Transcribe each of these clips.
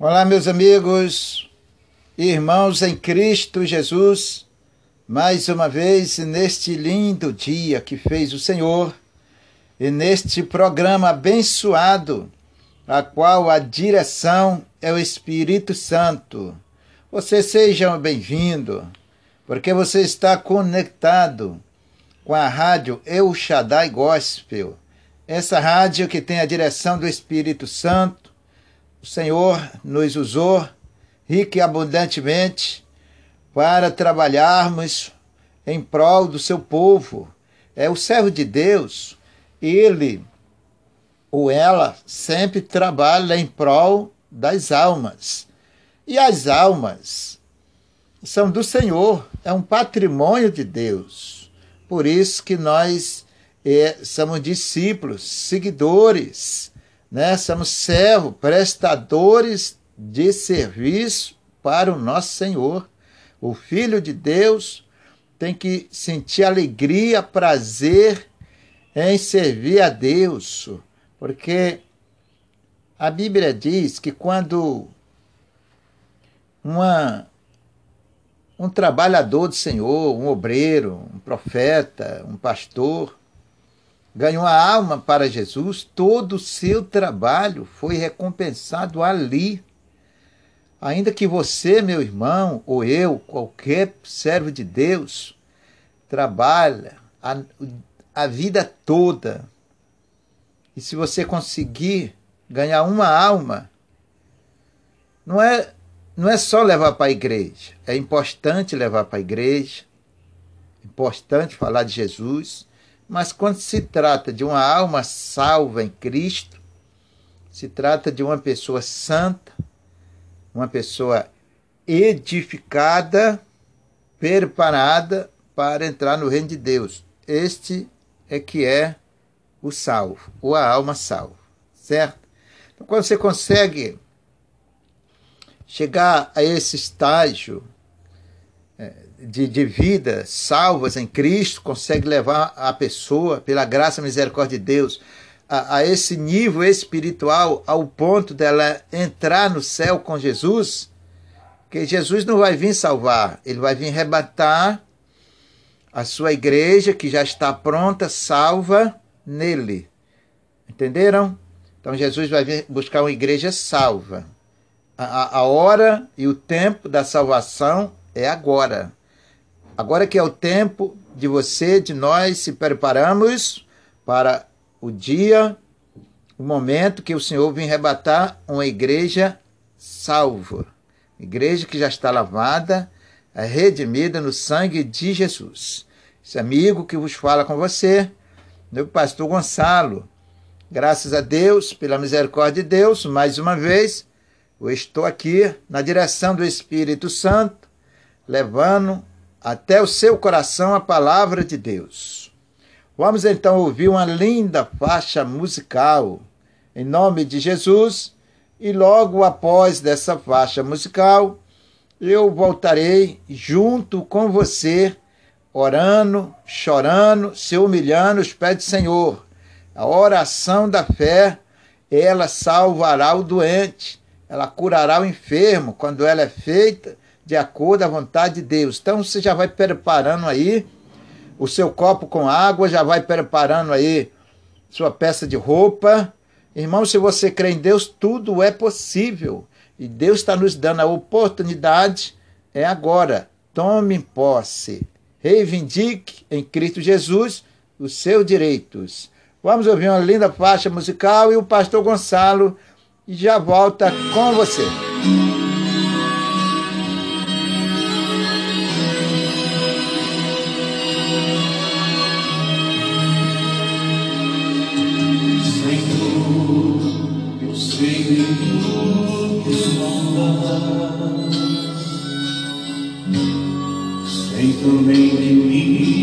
Olá, meus amigos, irmãos em Cristo Jesus, mais uma vez neste lindo dia que fez o Senhor e neste programa abençoado, a qual a direção é o Espírito Santo. Você seja bem-vindo, porque você está conectado com a rádio El Shaddai Gospel, essa rádio que tem a direção do Espírito Santo o Senhor nos usou rica e abundantemente para trabalharmos em prol do seu povo. É o servo de Deus, ele ou ela sempre trabalha em prol das almas. E as almas são do Senhor, é um patrimônio de Deus. Por isso que nós é, somos discípulos, seguidores né? Somos servos, prestadores de serviço para o nosso Senhor. O Filho de Deus tem que sentir alegria, prazer em servir a Deus, porque a Bíblia diz que quando uma, um trabalhador do Senhor, um obreiro, um profeta, um pastor, ganhou a alma para Jesus, todo o seu trabalho foi recompensado ali. Ainda que você, meu irmão, ou eu, qualquer servo de Deus, trabalha a, a vida toda, e se você conseguir ganhar uma alma, não é, não é só levar para a igreja, é importante levar para a igreja, importante falar de Jesus, mas quando se trata de uma alma salva em Cristo, se trata de uma pessoa santa, uma pessoa edificada, preparada para entrar no reino de Deus. Este é que é o salvo, ou a alma salva, certo? Então, quando você consegue chegar a esse estágio é, de, de vida salvas em Cristo, consegue levar a pessoa, pela graça e misericórdia de Deus, a, a, esse nível espiritual, ao ponto dela entrar no céu com Jesus, que Jesus não vai vir salvar, ele vai vir rebatar a sua igreja, que já está pronta, salva nele. Entenderam? Então Jesus vai vir buscar uma igreja salva. A, a hora e o tempo da salvação é agora. Agora que é o tempo de você, de nós se preparamos para o dia, o momento que o Senhor vem rebatar uma igreja salva. Igreja que já está lavada, é redimida no sangue de Jesus. Esse amigo que vos fala com você, meu pastor Gonçalo. Graças a Deus, pela misericórdia de Deus, mais uma vez, eu estou aqui na direção do Espírito Santo, levando até o seu coração a palavra de Deus. Vamos então ouvir uma linda faixa musical em nome de Jesus e logo após dessa faixa musical eu voltarei junto com você, orando, chorando, se humilhando os pés do Senhor. A oração da fé, ela salvará o doente, ela curará o enfermo quando ela é feita de acordo à vontade de Deus. Então você já vai preparando aí o seu copo com água, já vai preparando aí sua peça de roupa. Irmão, se você crê em Deus, tudo é possível. E Deus está nos dando a oportunidade, é agora. Tome posse. Reivindique em Cristo Jesus os seus direitos. Vamos ouvir uma linda faixa musical e o pastor Gonçalo já volta com você. Também de mim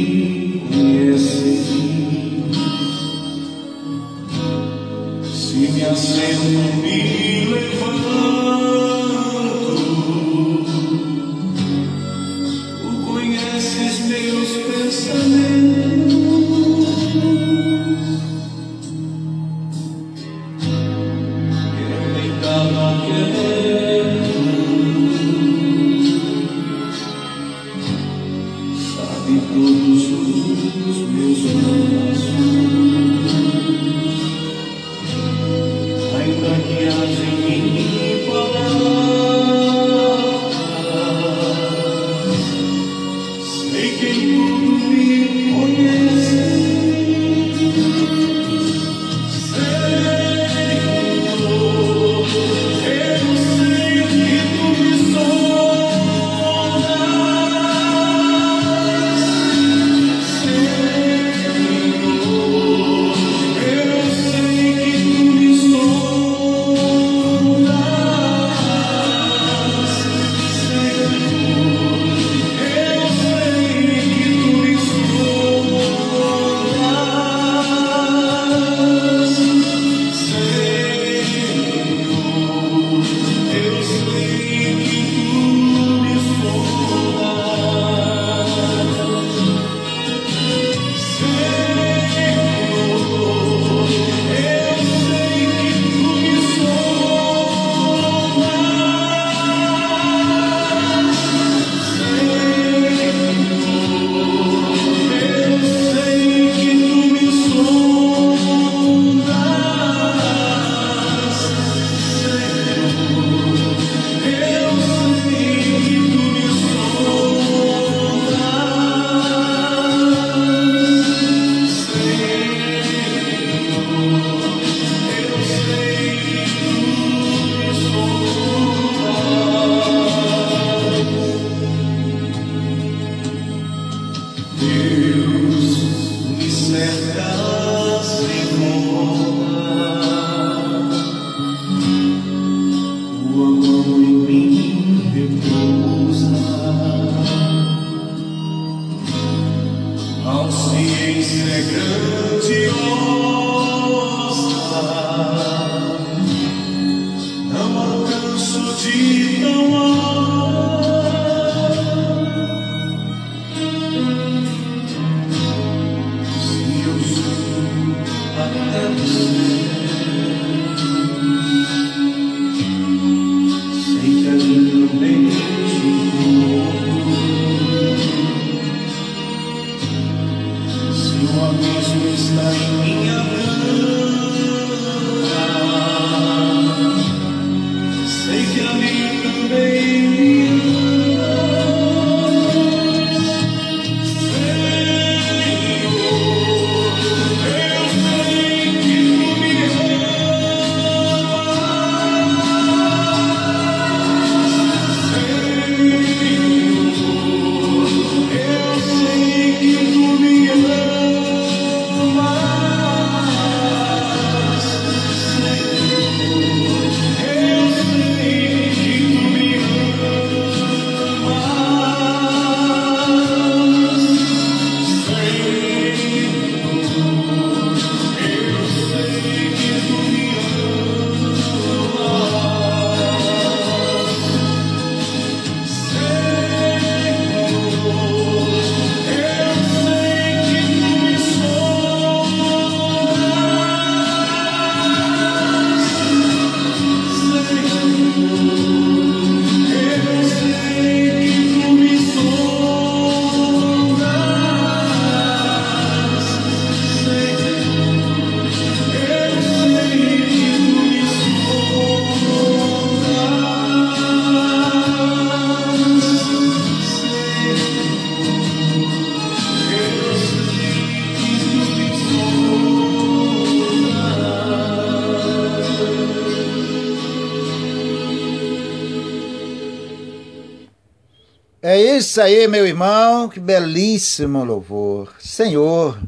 isso aí, meu irmão, que belíssimo louvor. Senhor,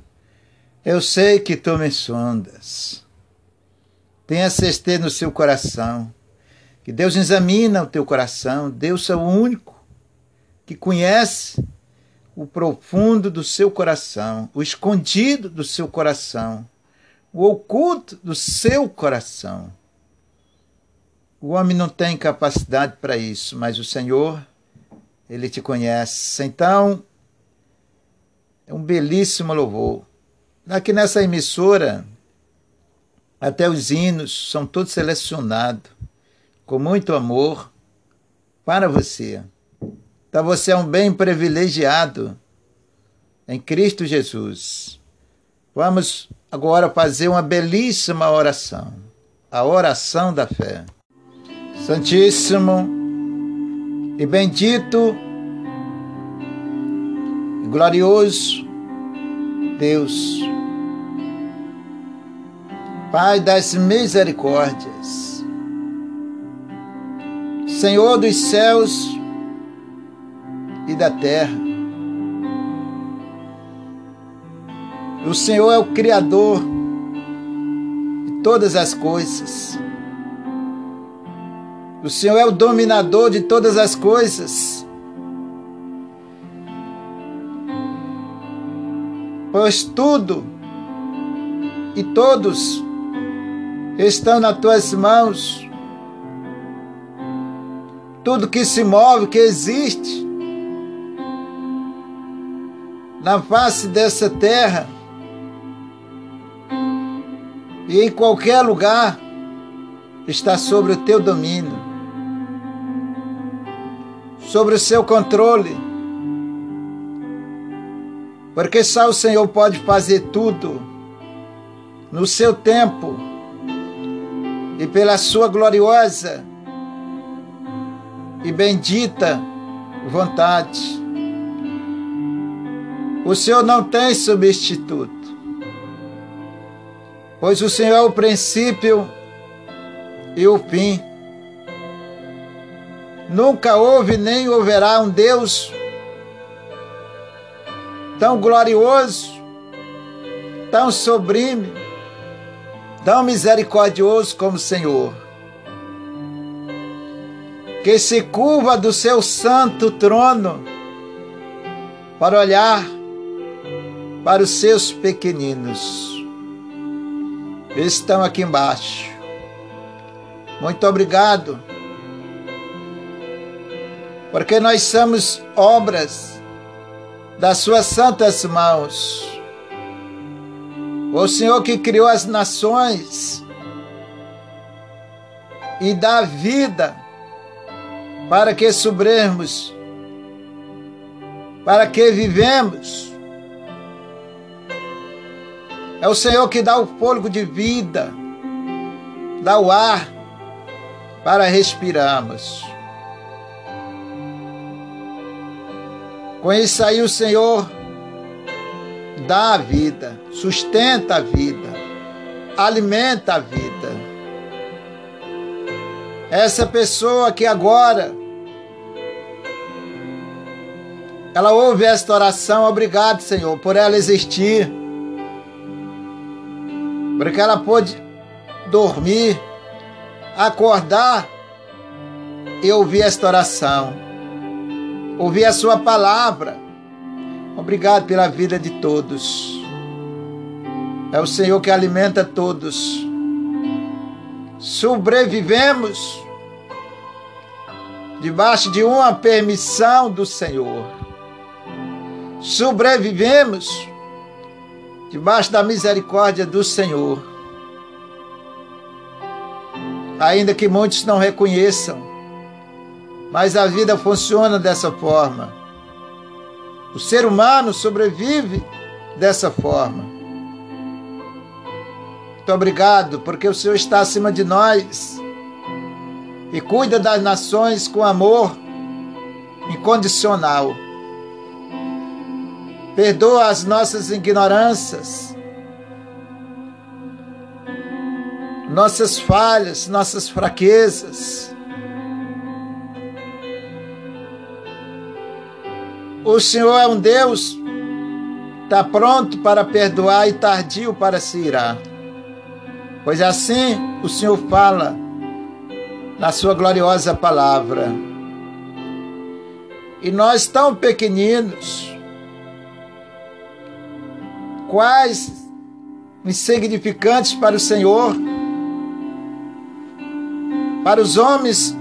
eu sei que tu me sondas. Tenha certeza no seu coração que Deus examina o teu coração. Deus é o único que conhece o profundo do seu coração, o escondido do seu coração, o oculto do seu coração. O homem não tem capacidade para isso, mas o Senhor ele te conhece. Então, é um belíssimo louvor. Aqui nessa emissora, até os hinos são todos selecionados com muito amor para você. Então você é um bem privilegiado em Cristo Jesus. Vamos agora fazer uma belíssima oração, a oração da fé. Santíssimo e bendito e glorioso Deus, Pai das misericórdias, Senhor dos céus e da terra. O Senhor é o Criador de todas as coisas. O Senhor é o dominador de todas as coisas. Pois tudo e todos estão nas tuas mãos. Tudo que se move, que existe na face dessa terra e em qualquer lugar está sobre o teu domínio, sobre o seu controle, porque só o Senhor pode fazer tudo no seu tempo e pela sua gloriosa e bendita vontade. O Senhor não tem substituto, pois o Senhor é o princípio e o fim. Nunca houve nem houverá um Deus tão glorioso, tão sublime, tão misericordioso como o Senhor, que se curva do seu santo trono para olhar para os seus pequeninos. Estão aqui embaixo. Muito obrigado porque nós somos obras das suas santas mãos. O Senhor que criou as nações e dá vida para que sobremos, para que vivemos. É o Senhor que dá o fôlego de vida, dá o ar para respirarmos. Com isso aí o Senhor dá a vida, sustenta a vida, alimenta a vida. Essa pessoa que agora ela ouve esta oração, obrigado, Senhor, por ela existir. Porque ela pôde dormir, acordar e ouvir esta oração. Ouvir a sua palavra. Obrigado pela vida de todos. É o Senhor que alimenta todos sobrevivemos debaixo de uma permissão do Senhor. Sobrevivemos debaixo da misericórdia do Senhor. Ainda que muitos não reconheçam, mas a vida funciona dessa forma. O ser humano sobrevive dessa forma. Muito obrigado, porque o Senhor está acima de nós e cuida das nações com amor incondicional. Perdoa as nossas ignorâncias, nossas falhas, nossas fraquezas. O Senhor é um Deus, está pronto para perdoar e tardio para se irar. Pois assim o Senhor fala na sua gloriosa palavra. E nós tão pequeninos, quais insignificantes para o Senhor, para os homens,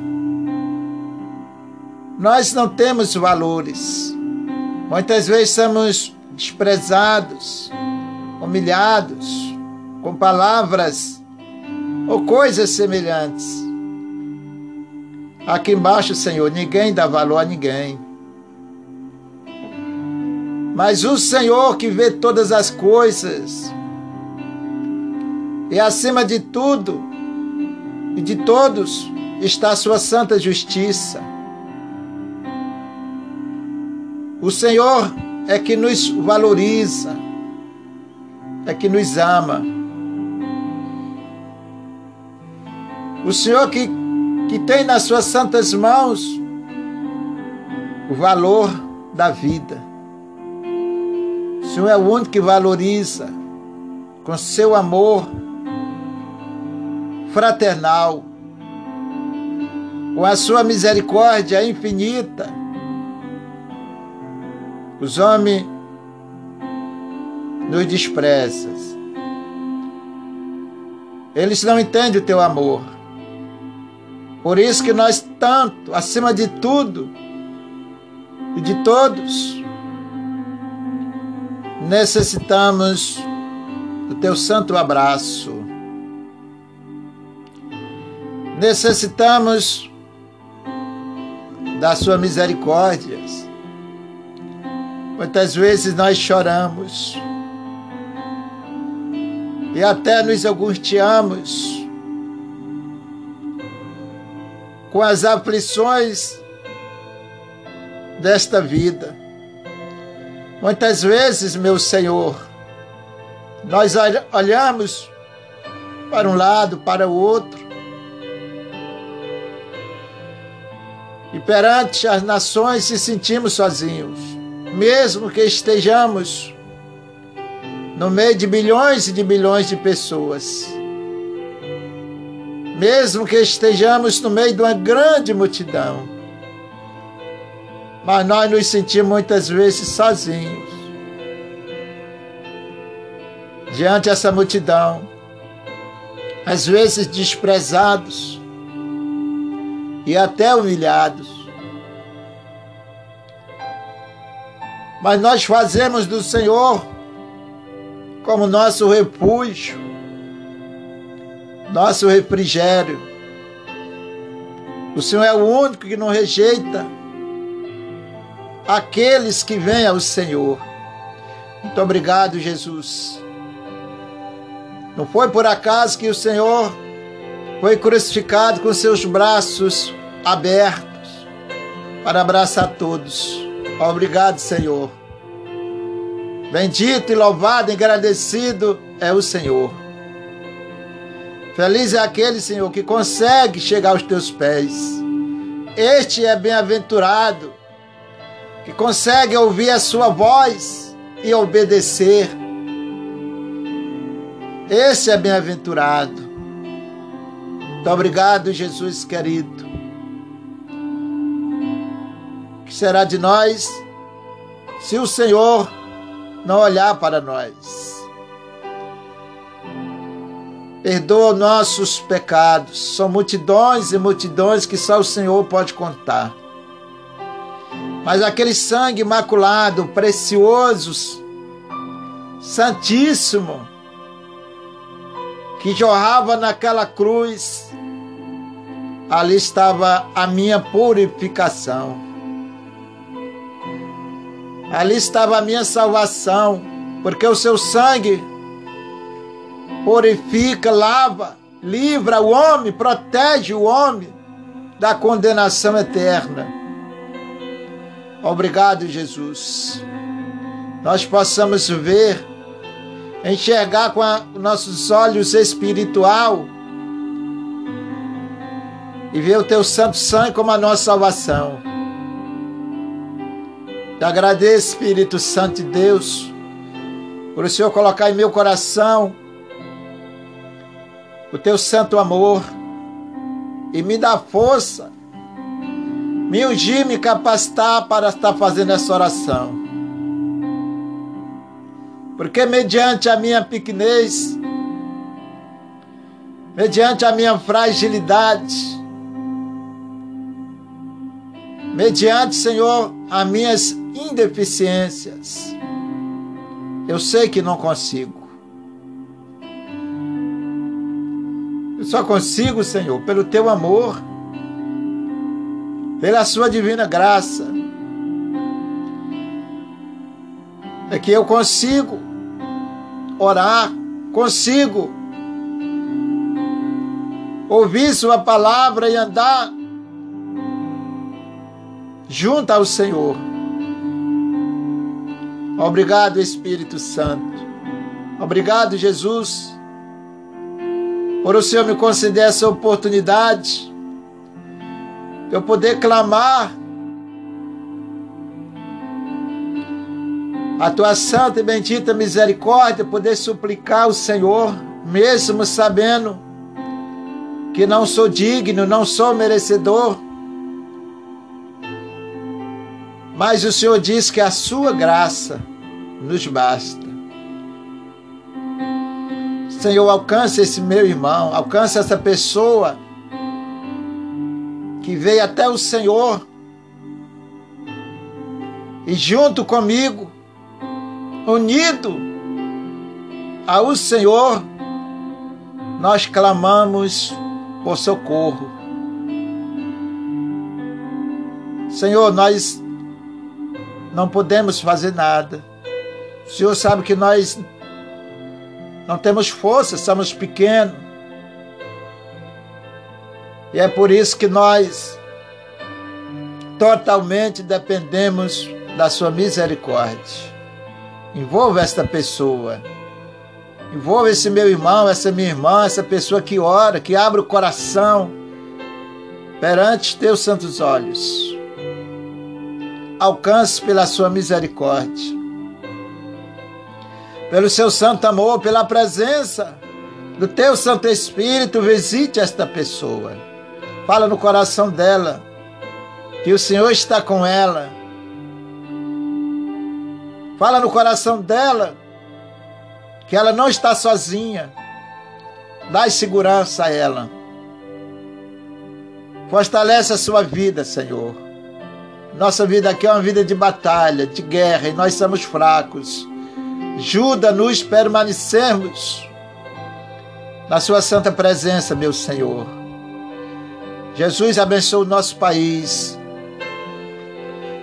nós não temos valores. Muitas vezes somos desprezados, humilhados, com palavras ou coisas semelhantes. Aqui embaixo, Senhor, ninguém dá valor a ninguém. Mas o Senhor que vê todas as coisas, e acima de tudo e de todos está a sua santa justiça. O Senhor é que nos valoriza, é que nos ama. O Senhor que, que tem nas suas santas mãos o valor da vida. O Senhor é o único que valoriza com seu amor fraternal, com a sua misericórdia infinita. Os homens nos desprezam. Eles não entendem o teu amor. Por isso que nós tanto, acima de tudo e de todos, necessitamos do teu santo abraço. Necessitamos da sua misericórdia. Muitas vezes nós choramos. E até nos angustiamos com as aflições desta vida. Muitas vezes, meu Senhor, nós olhamos para um lado, para o outro, e perante as nações se sentimos sozinhos, mesmo que estejamos no meio de bilhões e de bilhões de pessoas mesmo que estejamos no meio de uma grande multidão. Mas nós nos sentimos muitas vezes sozinhos. Diante dessa multidão, às vezes desprezados e até humilhados. Mas nós fazemos do Senhor como nosso refúgio, nosso refrigério. O Senhor é o único que não rejeita aqueles que vêm ao Senhor. Muito obrigado, Jesus. Não foi por acaso que o Senhor foi crucificado com seus braços abertos para abraçar todos. Obrigado, Senhor. Bendito e louvado agradecido é o Senhor. Feliz é aquele, Senhor, que consegue chegar aos teus pés. Este é bem-aventurado, que consegue ouvir a sua voz e obedecer. Esse é bem-aventurado. Muito obrigado, Jesus querido. Será de nós se o Senhor não olhar para nós? Perdoa nossos pecados. São multidões e multidões que só o Senhor pode contar. Mas aquele sangue imaculado, precioso, santíssimo, que jorrava naquela cruz, ali estava a minha purificação. Ali estava a minha salvação, porque o seu sangue purifica, lava, livra o homem, protege o homem da condenação eterna. Obrigado, Jesus. Nós possamos ver, enxergar com a, nossos olhos espiritual e ver o teu santo sangue como a nossa salvação. Te agradeço, Espírito Santo de Deus, por o Senhor colocar em meu coração o teu santo amor e me dá força, me ungir, me capacitar para estar fazendo essa oração. Porque mediante a minha pequenez, mediante a minha fragilidade, mediante, Senhor, as minhas indeficiências, eu sei que não consigo. só consigo, Senhor, pelo teu amor, pela sua divina graça, é que eu consigo orar, consigo ouvir Sua palavra e andar junto ao Senhor. Obrigado, Espírito Santo. Obrigado, Jesus por o Senhor me conceder essa oportunidade, eu poder clamar a tua santa e bendita misericórdia, poder suplicar ao Senhor, mesmo sabendo que não sou digno, não sou merecedor. Mas o Senhor diz que a sua graça nos basta. Senhor, alcance esse meu irmão, alcance essa pessoa que veio até o Senhor e junto comigo, unido ao Senhor, nós clamamos por socorro. Senhor, nós não podemos fazer nada. O Senhor sabe que nós não temos força, somos pequenos. E é por isso que nós totalmente dependemos da sua misericórdia. Envolva esta pessoa. Envolva esse meu irmão, essa minha irmã, essa pessoa que ora, que abre o coração perante teus santos olhos. Alcance pela sua misericórdia pelo seu santo amor, pela presença do teu Santo Espírito, visite esta pessoa. Fala no coração dela que o Senhor está com ela. Fala no coração dela que ela não está sozinha. Dá segurança a ela. Fortalece a sua vida, Senhor. Nossa vida aqui é uma vida de batalha, de guerra, e nós somos fracos. Ajuda-nos permanecermos na Sua santa presença, meu Senhor. Jesus abençoe o nosso país.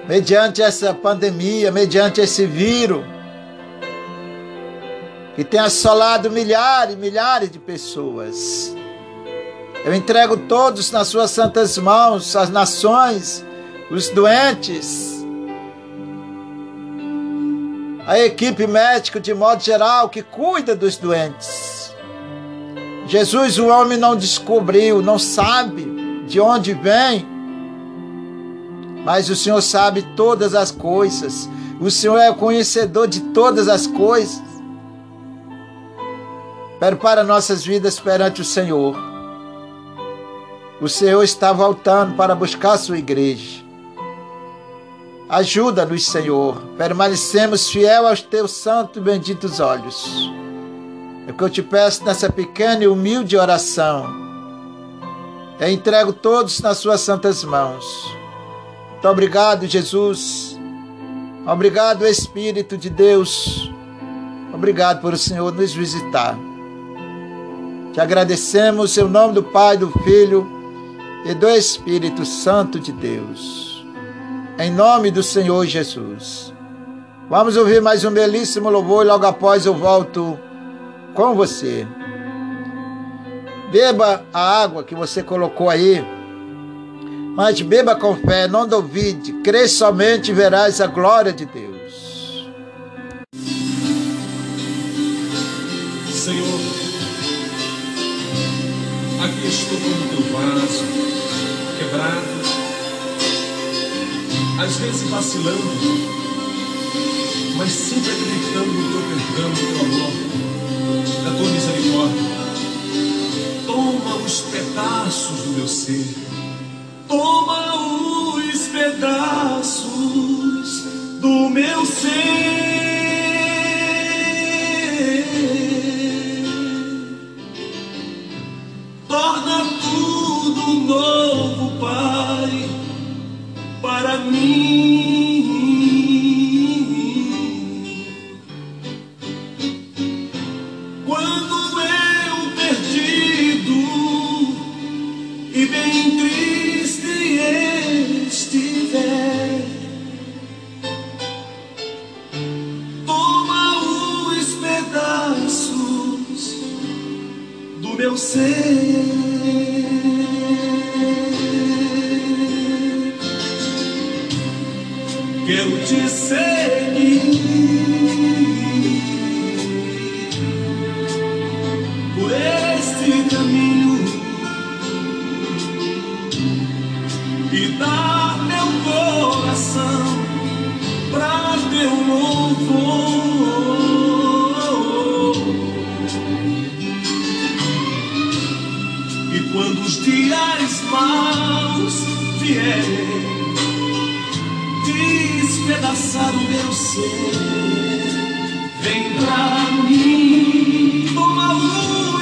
Mediante essa pandemia, mediante esse vírus, que tem assolado milhares e milhares de pessoas. Eu entrego todos nas suas santas mãos, as nações, os doentes, a equipe médica de modo geral que cuida dos doentes. Jesus, o homem não descobriu, não sabe de onde vem, mas o Senhor sabe todas as coisas. O Senhor é o conhecedor de todas as coisas. Prepara nossas vidas perante o Senhor. O Senhor está voltando para buscar a sua igreja. Ajuda-nos, Senhor. Permanecemos fiel aos teus santos e benditos olhos. É o que eu te peço nessa pequena e humilde oração. Eu entrego todos nas suas santas mãos. Muito obrigado, Jesus. Obrigado, Espírito de Deus. Obrigado por o Senhor nos visitar. Te agradecemos em nome do Pai, do Filho e do Espírito Santo de Deus. Em nome do Senhor Jesus. Vamos ouvir mais um belíssimo louvor e logo após eu volto com você. Beba a água que você colocou aí, mas beba com fé, não duvide, crê somente e verás a glória de Deus. Senhor, aqui estou como teu vaso, quebrado, às vezes vacilando, mas sempre acreditando no teu perdão, no teu amor, na tua misericórdia. Toma os pedaços do meu ser, toma os pedaços do meu ser. torna tudo novo, mim. Quando eu perdido e bem triste estiver, toma os pedaços do meu ser. Quero te seguir por este caminho e dar meu coração para teu louvor. E quando os dias maus vierem despedaçar o meu ser, vem pra mim, toma os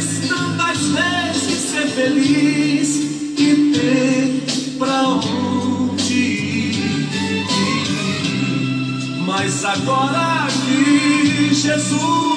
quis tantas vezes ser feliz e ter pra onde ir. Mas agora que Jesus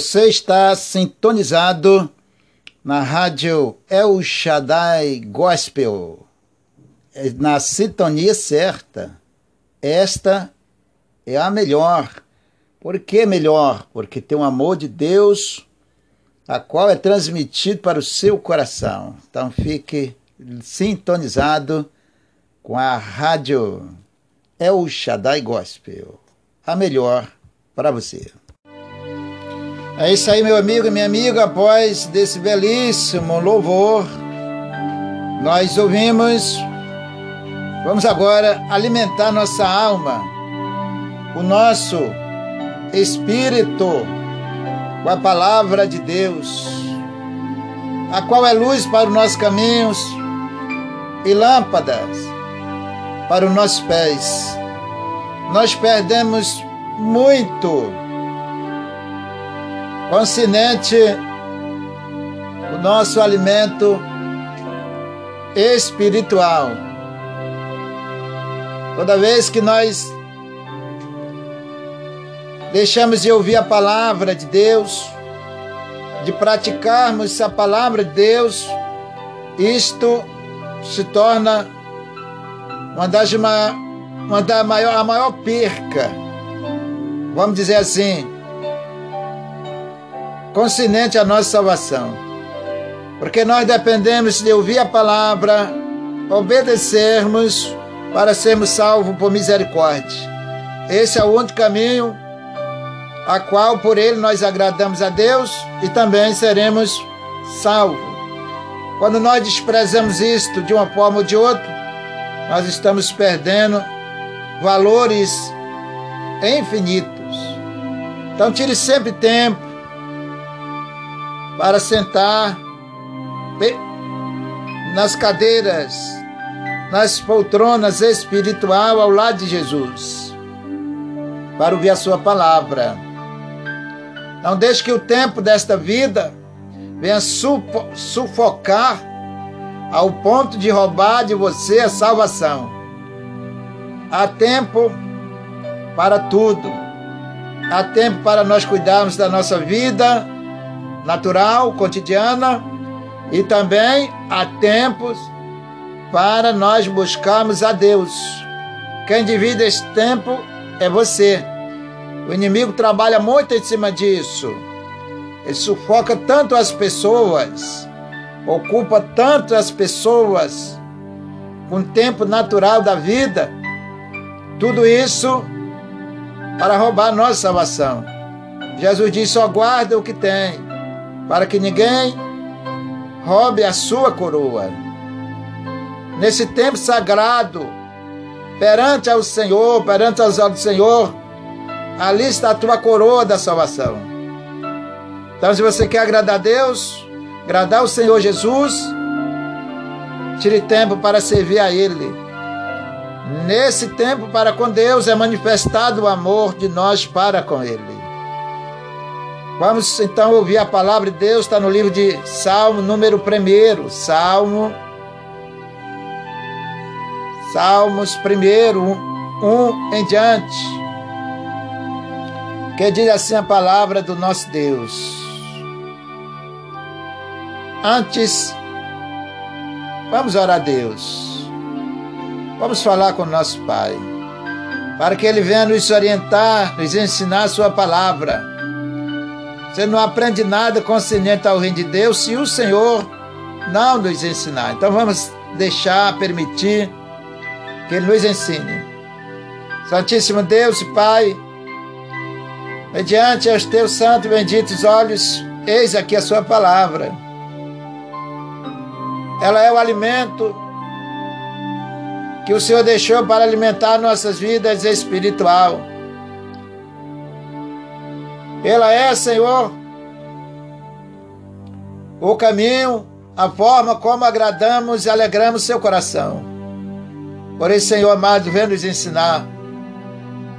Você está sintonizado na rádio El Shaddai Gospel, É na sintonia certa. Esta é a melhor. Por que melhor? Porque tem o amor de Deus, a qual é transmitido para o seu coração. Então fique sintonizado com a rádio El Shaddai Gospel, a melhor para você. É isso aí, meu amigo e minha amiga. Após desse belíssimo louvor, nós ouvimos. Vamos agora alimentar nossa alma, o nosso espírito, com a palavra de Deus, a qual é luz para os nossos caminhos e lâmpadas para os nossos pés. Nós perdemos muito consciente o nosso alimento espiritual. Toda vez que nós deixamos de ouvir a palavra de Deus, de praticarmos a palavra de Deus, isto se torna uma das ma- uma da maior, a maior perca, vamos dizer assim, consciente à nossa salvação. Porque nós dependemos de ouvir a palavra, obedecermos para sermos salvos por misericórdia. Esse é o único caminho a qual por ele nós agradamos a Deus e também seremos salvos. Quando nós desprezamos isto de uma forma ou de outra, nós estamos perdendo valores infinitos. Então tire sempre tempo para sentar nas cadeiras, nas poltronas espiritual ao lado de Jesus, para ouvir a sua palavra. Não deixe que o tempo desta vida venha sufo- sufocar ao ponto de roubar de você a salvação. Há tempo para tudo. Há tempo para nós cuidarmos da nossa vida natural, cotidiana, e também há tempos para nós buscarmos a Deus. Quem divide esse tempo é você. O inimigo trabalha muito em cima disso. Ele sufoca tanto as pessoas, ocupa tanto as pessoas com o tempo natural da vida. Tudo isso para roubar nossa salvação. Jesus disse: só guarda o que tem, para que ninguém roube a sua coroa. Nesse tempo sagrado, perante ao Senhor, perante aos olhos do Senhor, ali está a tua coroa da salvação. Então, se você quer agradar a Deus, agradar o Senhor Jesus, tire tempo para servir a Ele. Nesse tempo para com Deus é manifestado o amor de nós para com Ele. Vamos então ouvir a palavra de Deus, está no livro de Salmo, número 1, Salmo Salmos primeiro, um, um em diante. Que diz assim a palavra do nosso Deus. Antes, vamos orar a Deus. Vamos falar com nosso Pai. Para que Ele venha nos orientar, nos ensinar Sua palavra. Você não aprende nada consciente ao reino de Deus se o Senhor não nos ensinar. Então vamos deixar, permitir que Ele nos ensine. Santíssimo Deus e Pai, mediante os teus santos e benditos olhos, eis aqui a Sua palavra. Ela é o alimento que o Senhor deixou para alimentar nossas vidas espiritual. Ela é, Senhor, o caminho, a forma como agradamos e alegramos seu coração. Por isso, Senhor amado, vem nos ensinar,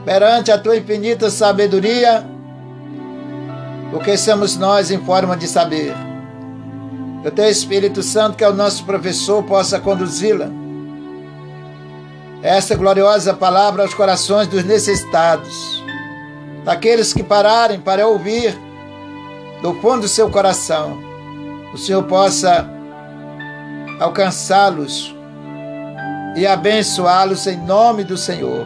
perante a tua infinita sabedoria, o que somos nós em forma de saber. Que o teu Espírito Santo, que é o nosso professor, possa conduzi-la. Esta gloriosa palavra aos corações dos necessitados, daqueles que pararem para ouvir do fundo do seu coração, o Senhor possa alcançá-los e abençoá-los em nome do Senhor.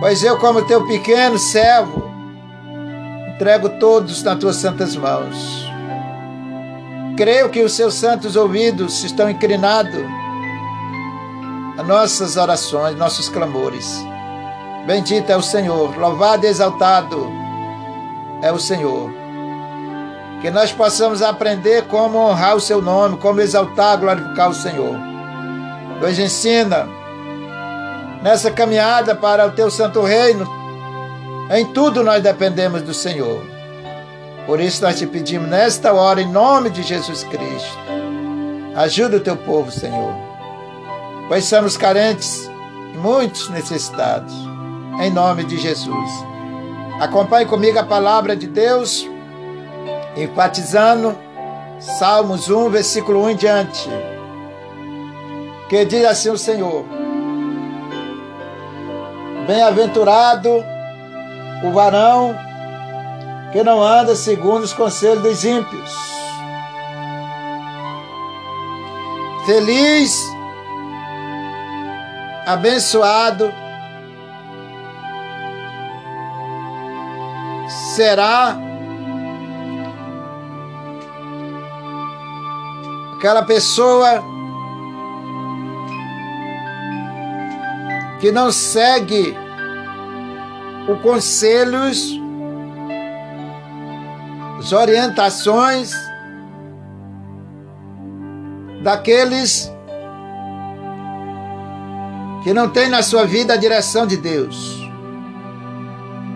Pois eu, como teu pequeno servo, entrego todos nas tuas santas mãos. Creio que os seus santos ouvidos estão inclinados a nossas orações, nossos clamores. Bendito é o Senhor, louvado e exaltado é o Senhor. Que nós possamos aprender como honrar o seu nome, como exaltar, glorificar o Senhor nos ensina nessa caminhada para o teu santo reino. Em tudo nós dependemos do Senhor. Por isso nós te pedimos nesta hora, em nome de Jesus Cristo, ajuda o teu povo, Senhor. Pois somos carentes e muitos necessitados. Em nome de Jesus. Acompanhe comigo a palavra de Deus, enfatizando Salmos 1, versículo 1 em diante que diz assim o Senhor: Bem-aventurado o varão que não anda segundo os conselhos dos ímpios. Feliz, abençoado será aquela pessoa que não segue os conselhos, as orientações daqueles que não têm na sua vida a direção de Deus.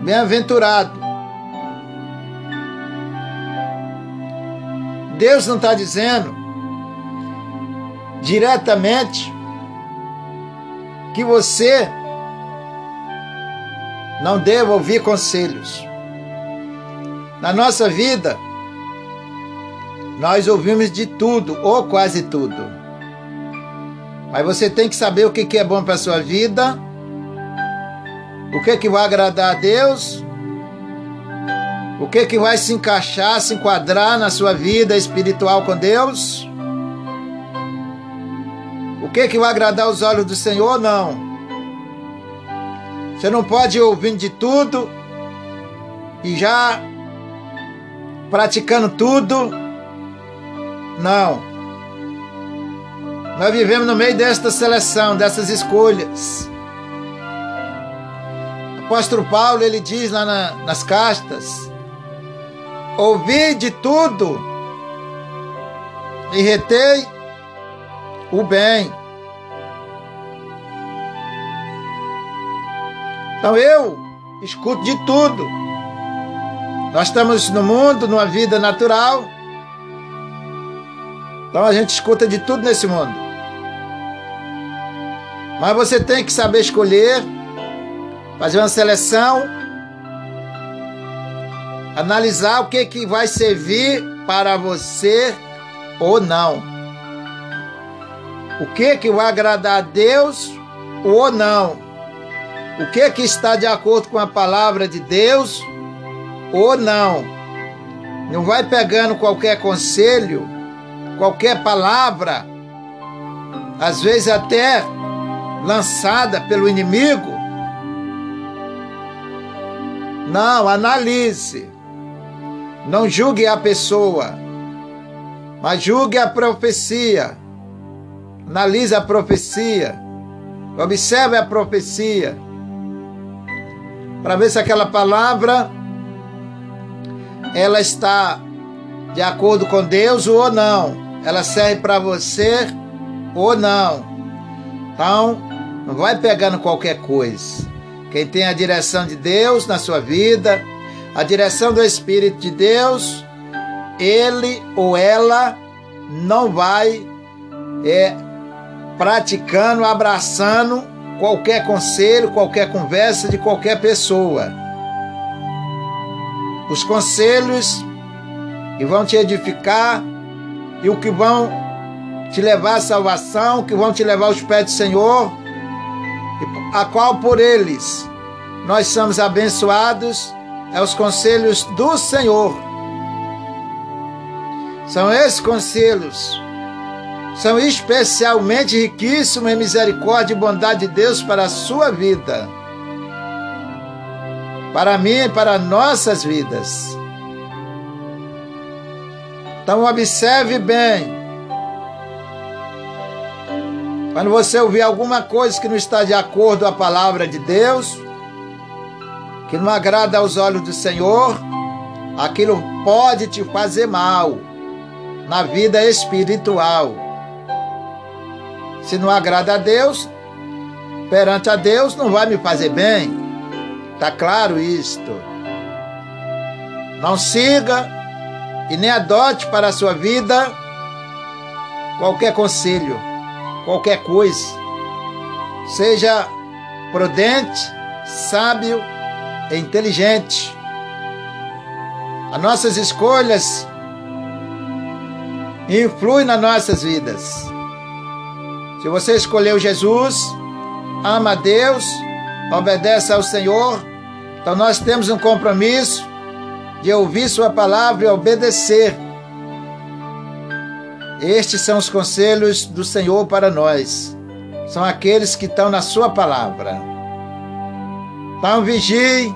Bem-aventurado. Deus não está dizendo diretamente que você não deva ouvir conselhos. Na nossa vida, nós ouvimos de tudo, ou quase tudo. Mas você tem que saber o que é bom para a sua vida, o que, que vai agradar a Deus, o que, que vai se encaixar, se enquadrar na sua vida espiritual com Deus O que que vai agradar os olhos do Senhor? Não. Você não pode ir ouvindo de tudo e já praticando tudo. Não. Nós vivemos no meio desta seleção, dessas escolhas. O apóstolo Paulo, ele diz lá na, nas cartas, ouvi de tudo e retei o bem. Então eu escuto de tudo. Nós estamos no mundo, numa vida natural. Então a gente escuta de tudo nesse mundo. Mas você tem que saber escolher, fazer uma seleção, analisar o que, que vai servir para você ou não. O que, que vai agradar a Deus ou não. O que, que está de acordo com a palavra de Deus ou não. Não vai pegando qualquer conselho, qualquer palavra, às vezes até lançada pelo inimigo. Não, analise. Não julgue a pessoa, mas julgue a profecia. Analise a profecia. Observe a profecia. Para ver se aquela palavra ela está de acordo com Deus ou não. Ela serve para você ou não. Então, não vai pegando qualquer coisa. Quem tem a direção de Deus na sua vida, a direção do Espírito de Deus, ele ou ela não vai é, praticando, abraçando qualquer conselho, qualquer conversa de qualquer pessoa. Os conselhos que vão te edificar e o que vão te levar à salvação, que vão te levar aos pés do Senhor, a qual por eles nós somos abençoados, é os conselhos do Senhor. São esses conselhos, são especialmente riquíssimos em misericórdia e bondade de Deus para a sua vida para mim e para nossas vidas. Então observe bem. Quando você ouvir alguma coisa que não está de acordo com a palavra de Deus, que não agrada aos olhos do Senhor, aquilo pode te fazer mal na vida espiritual. Se não agrada a Deus, perante a Deus não vai me fazer bem. Tá claro isto? Não siga e nem adote para a sua vida qualquer conselho, qualquer coisa. Seja prudente, sábio e inteligente. As nossas escolhas influem nas nossas vidas. Se você escolheu Jesus, ama a Deus, obedece ao Senhor. Então nós temos um compromisso de ouvir Sua palavra e obedecer. Estes são os conselhos do Senhor para nós. São aqueles que estão na Sua palavra. Então vigie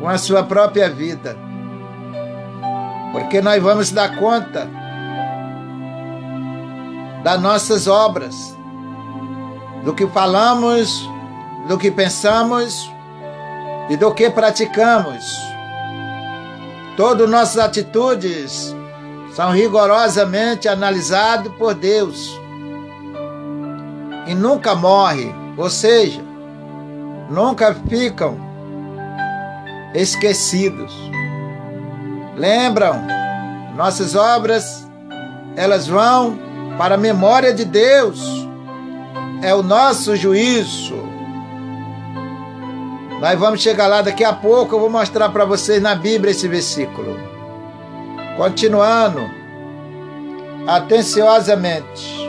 com a sua própria vida. Porque nós vamos dar conta das nossas obras, do que falamos do que pensamos e do que praticamos. Todas nossas atitudes são rigorosamente analisadas por Deus e nunca morre, ou seja, nunca ficam esquecidos. Lembram, nossas obras, elas vão para a memória de Deus, é o nosso juízo. Nós vamos chegar lá daqui a pouco, eu vou mostrar para vocês na Bíblia esse versículo. Continuando, atenciosamente.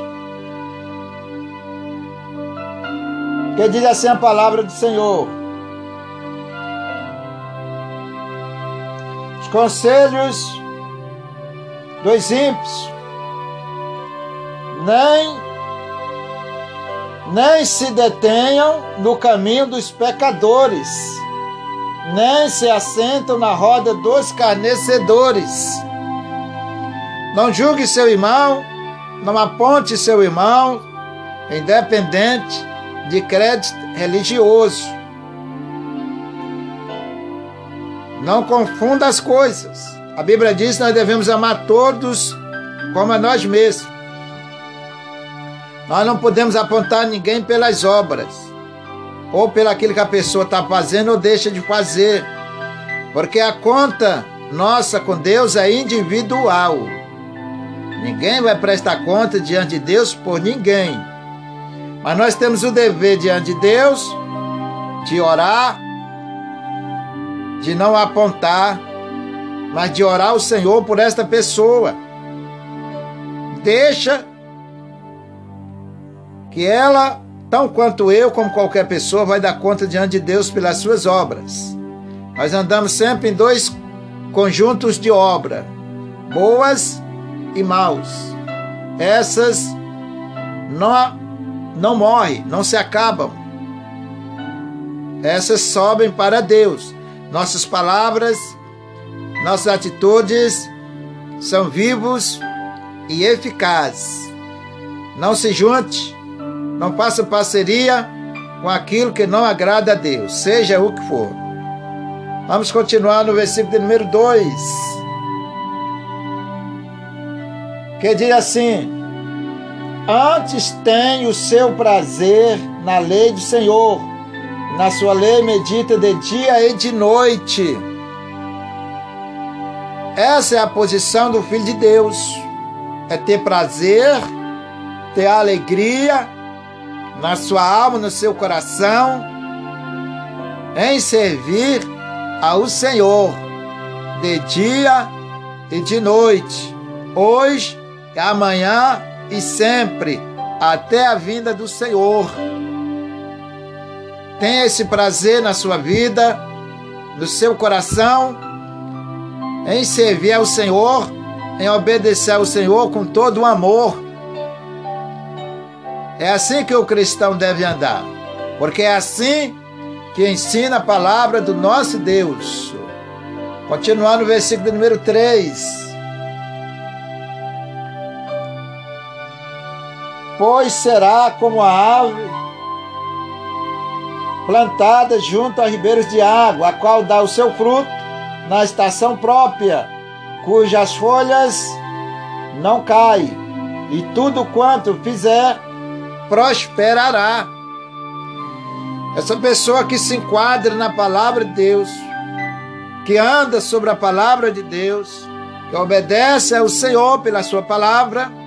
Que diz assim a palavra do Senhor. Os conselhos dos ímpios nem nem se detenham no caminho dos pecadores, nem se assentam na roda dos carnecedores. Não julgue seu irmão, não aponte seu irmão, independente de crédito religioso. Não confunda as coisas. A Bíblia diz que nós devemos amar todos como a nós mesmos. Nós não podemos apontar ninguém pelas obras, ou pelo aquilo que a pessoa está fazendo ou deixa de fazer, porque a conta nossa com Deus é individual. Ninguém vai prestar conta diante de Deus por ninguém. Mas nós temos o dever diante de Deus de orar, de não apontar, mas de orar ao Senhor por esta pessoa. Deixa que ela, tão quanto eu, como qualquer pessoa, vai dar conta diante de Deus pelas suas obras. Nós andamos sempre em dois conjuntos de obra, boas e maus. Essas não, não morrem, não se acabam. Essas sobem para Deus. Nossas palavras, nossas atitudes são vivos e eficazes. Não se junte, não faça parceria com aquilo que não agrada a Deus, seja o que for. Vamos continuar no versículo número 2. Que diz assim: Antes tem o seu prazer na lei do Senhor, na sua lei medita de dia e de noite. Essa é a posição do Filho de Deus: é ter prazer, ter alegria na sua alma, no seu coração, em servir ao Senhor de dia e de noite, hoje, amanhã e sempre, até a vinda do Senhor. Tenha esse prazer na sua vida, no seu coração, em servir ao Senhor, em obedecer ao Senhor com todo o amor. É assim que o cristão deve andar, porque é assim que ensina a palavra do nosso Deus. Continuar no versículo número 3. Pois será como a árvore plantada junto a ribeiros de água, a qual dá o seu fruto na estação própria, cujas folhas não caem, e tudo quanto fizer prosperará. Essa pessoa que se enquadra na palavra de Deus, que anda sobre a palavra de Deus, que obedece ao Senhor pela sua palavra,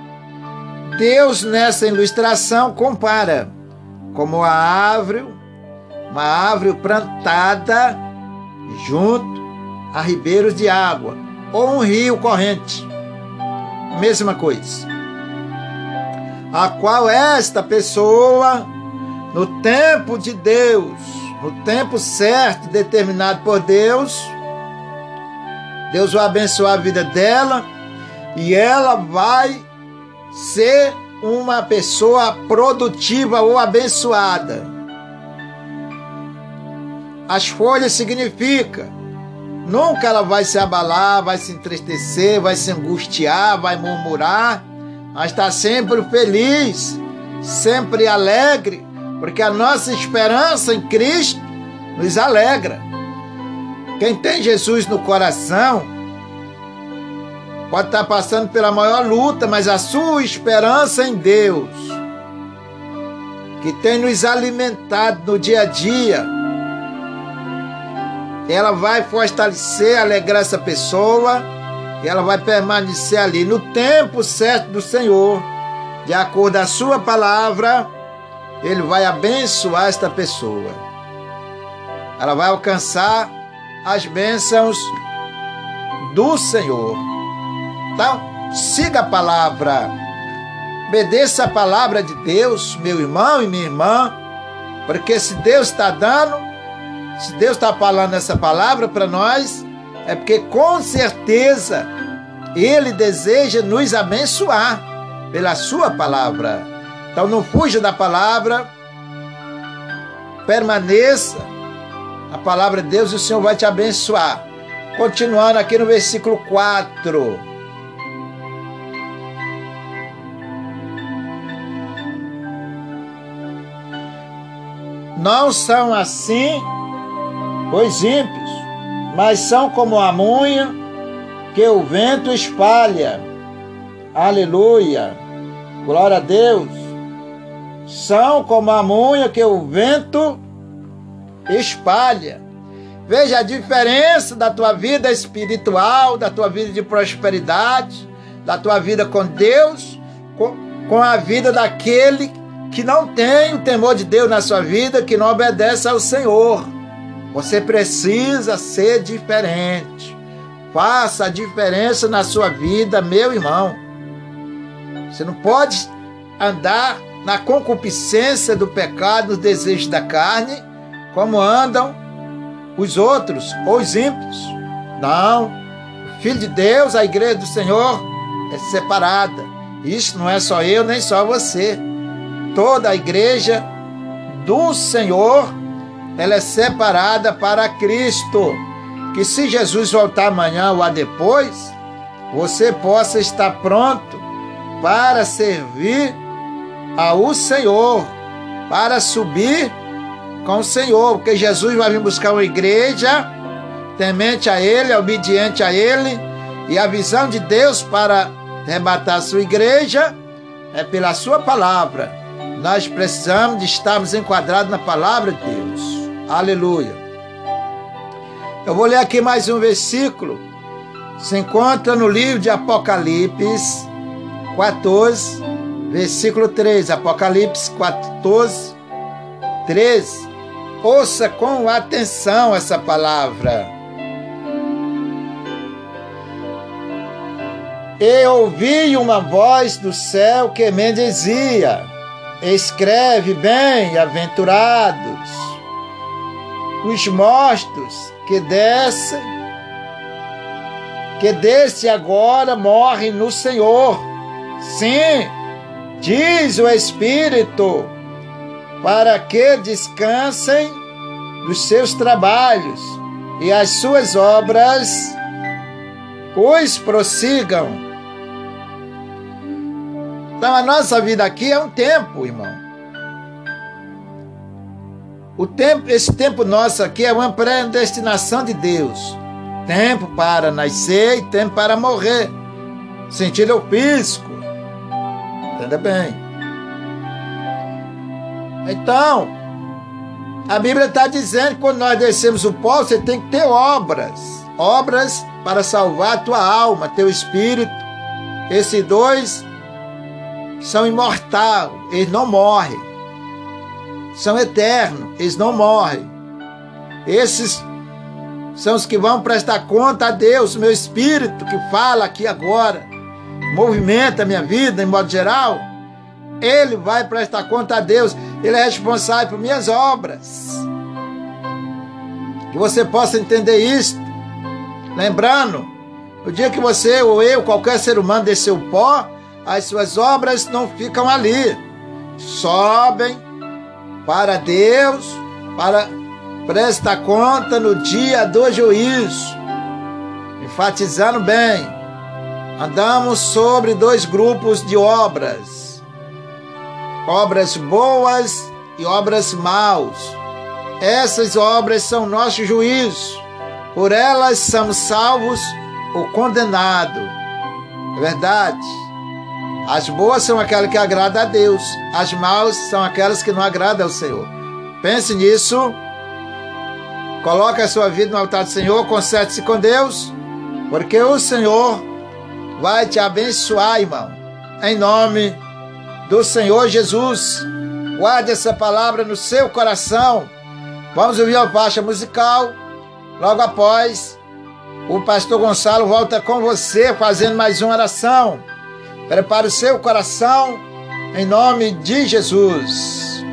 Deus nessa ilustração compara como a árvore, uma árvore plantada junto a ribeiros de água ou um rio corrente. Mesma coisa. A qual esta pessoa no tempo de Deus, no tempo certo, determinado por Deus, Deus vai abençoar a vida dela e ela vai ser uma pessoa produtiva ou abençoada. As folhas significa nunca ela vai se abalar, vai se entristecer, vai se angustiar, vai murmurar, mas está sempre feliz, sempre alegre, porque a nossa esperança em Cristo nos alegra. Quem tem Jesus no coração pode estar passando pela maior luta, mas a sua esperança em Deus, que tem nos alimentado no dia a dia, ela vai fortalecer, alegrar essa pessoa, e ela vai permanecer ali no tempo certo do Senhor, de acordo com a sua palavra ele vai abençoar esta pessoa. Ela vai alcançar as bênçãos do Senhor. Então, siga a palavra. Obedeça a palavra de Deus, meu irmão e minha irmã, porque se Deus está dando, se Deus está falando essa palavra para nós, é porque com certeza Ele deseja nos abençoar pela Sua palavra. Então não fuja da palavra, permaneça na palavra de Deus e o Senhor vai te abençoar. Continuando aqui no versículo 4. Não são assim os ímpios, mas são como a munha que o vento espalha. Aleluia! Glória a Deus! São como a munha que o vento espalha. Veja a diferença da tua vida espiritual, da tua vida de prosperidade, da tua vida com Deus, com, com a vida daquele que não tem o temor de Deus na sua vida, que não obedece ao Senhor. Você precisa ser diferente. Faça a diferença na sua vida, meu irmão. Você não pode andar na concupiscência do pecado, nos desejos da carne, como andam os outros ou os ímpios. Não. O Filho de Deus, a igreja do Senhor, é separada. Isso não é só eu, nem só você. Toda a igreja do Senhor, ela é separada para Cristo. Que se Jesus voltar amanhã ou a depois, você possa estar pronto para servir ao Senhor, para subir com o Senhor, porque Jesus vai vir buscar uma igreja temente a Ele, obediente a Ele, e a visão de Deus para arrebatar a sua igreja é pela sua palavra. Nós precisamos de estarmos enquadrados na palavra de Deus. Aleluia. Eu vou ler aqui mais um versículo. Se encontra no livro de Apocalipse 14, versículo 3. Apocalipse 14, 13. Ouça com atenção essa palavra. E ouvi uma voz do céu que me dizia: Escreve bem, aventurados, os mortos que descem, que desse agora morrem no Senhor. Sim, diz o Espírito para que descansem dos seus trabalhos e as suas obras os prossigam. Então a nossa vida aqui é um tempo, irmão. O tempo, esse tempo nosso aqui é uma predestinação de Deus. Tempo para nascer e tempo para morrer. Sentido físico. Entenda bem. Então, a Bíblia está dizendo que quando nós descemos o pó, você tem que ter obras. Obras para salvar a tua alma, teu espírito. Esses dois são imortais, eles não morrem. São eternos, eles não morrem. Esses são os que vão prestar conta a Deus, meu espírito que fala aqui agora, movimenta a minha vida em modo geral. Ele vai prestar conta a Deus. Ele é responsável por minhas obras. Que você possa entender isso. Lembrando, o dia que você ou eu, qualquer ser humano desceu o pó, as suas obras não ficam ali. Sobem para Deus, para prestar conta no dia do juízo. Enfatizando bem, andamos sobre dois grupos de obras obras boas e obras maus. Essas obras são nosso juízo. Por elas somos salvos ou condenados. É verdade. As boas são aquelas que agradam a Deus. As maus são aquelas que não agradam ao Senhor. Pense nisso. Coloque a sua vida no altar do Senhor. Conserte-se com Deus. Porque o Senhor vai te abençoar, irmão. Em nome do Senhor Jesus. Guarde essa palavra no seu coração. Vamos ouvir a faixa musical. Logo após, o pastor Gonçalo volta com você fazendo mais uma oração. Prepare o seu coração em nome de Jesus.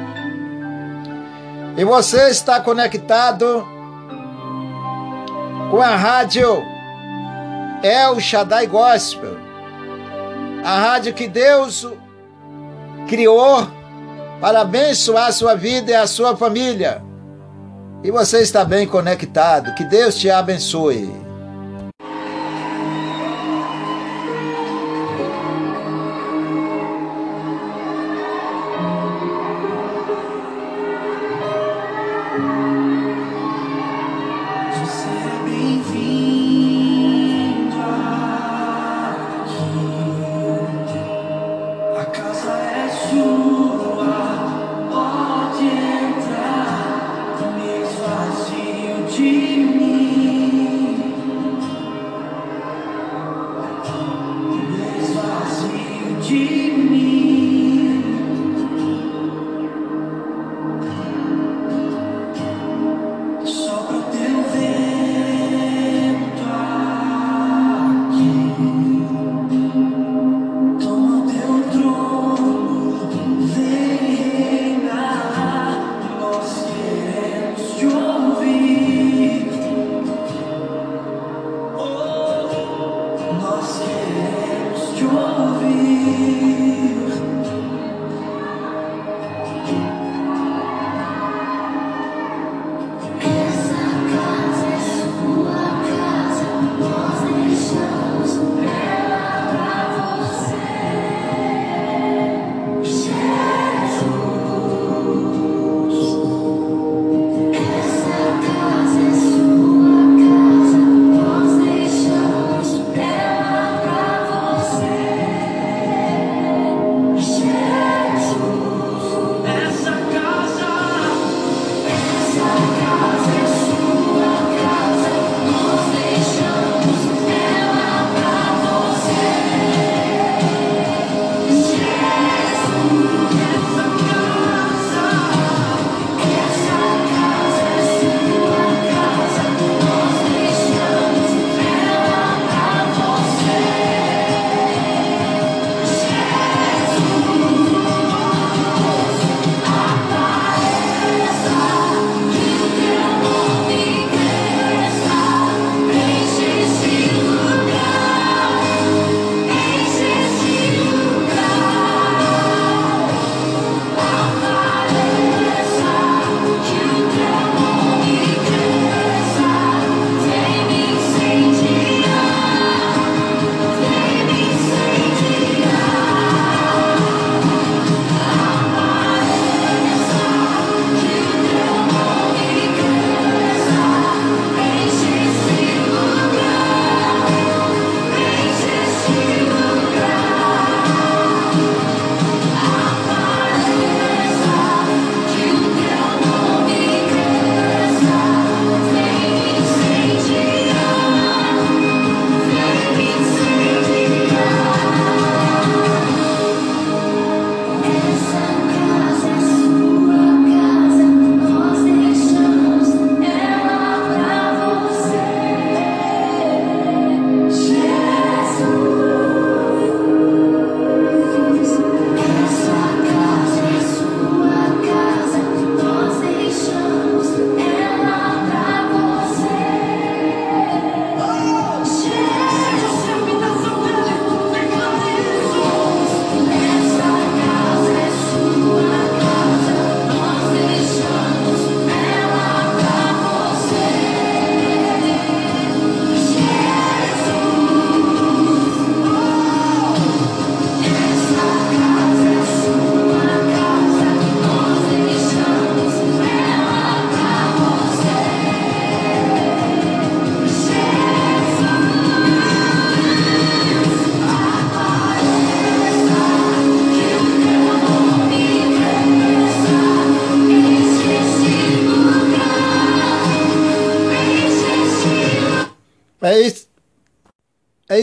E você está conectado com a rádio El Shaddai Gospel. A rádio que Deus criou para abençoar a sua vida e a sua família. E você está bem conectado. Que Deus te abençoe.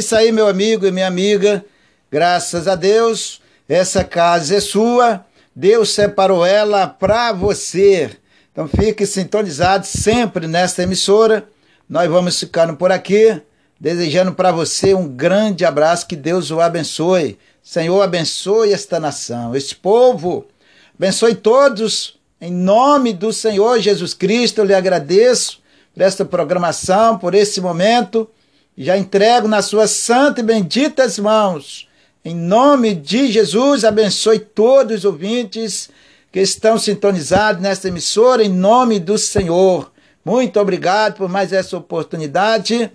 Isso aí, meu amigo e minha amiga. Graças a Deus, essa casa é sua. Deus separou ela para você. Então fique sintonizado sempre nesta emissora. Nós vamos ficando por aqui, desejando para você um grande abraço, que Deus o abençoe. Senhor, abençoe esta nação, este povo. Abençoe todos. Em nome do Senhor Jesus Cristo, eu lhe agradeço por esta programação, por esse momento já entrego nas suas santas e benditas mãos. Em nome de Jesus, abençoe todos os ouvintes que estão sintonizados nesta emissora, em nome do Senhor. Muito obrigado por mais essa oportunidade.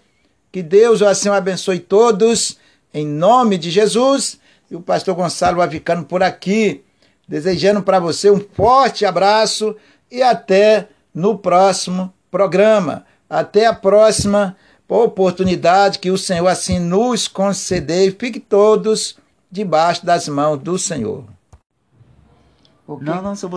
Que Deus assim o abençoe todos, em nome de Jesus. E o pastor Gonçalo vai ficando por aqui, desejando para você um forte abraço e até no próximo programa. Até a próxima oportunidade que o Senhor assim nos conceder. Fique todos debaixo das mãos do Senhor. Não, não, só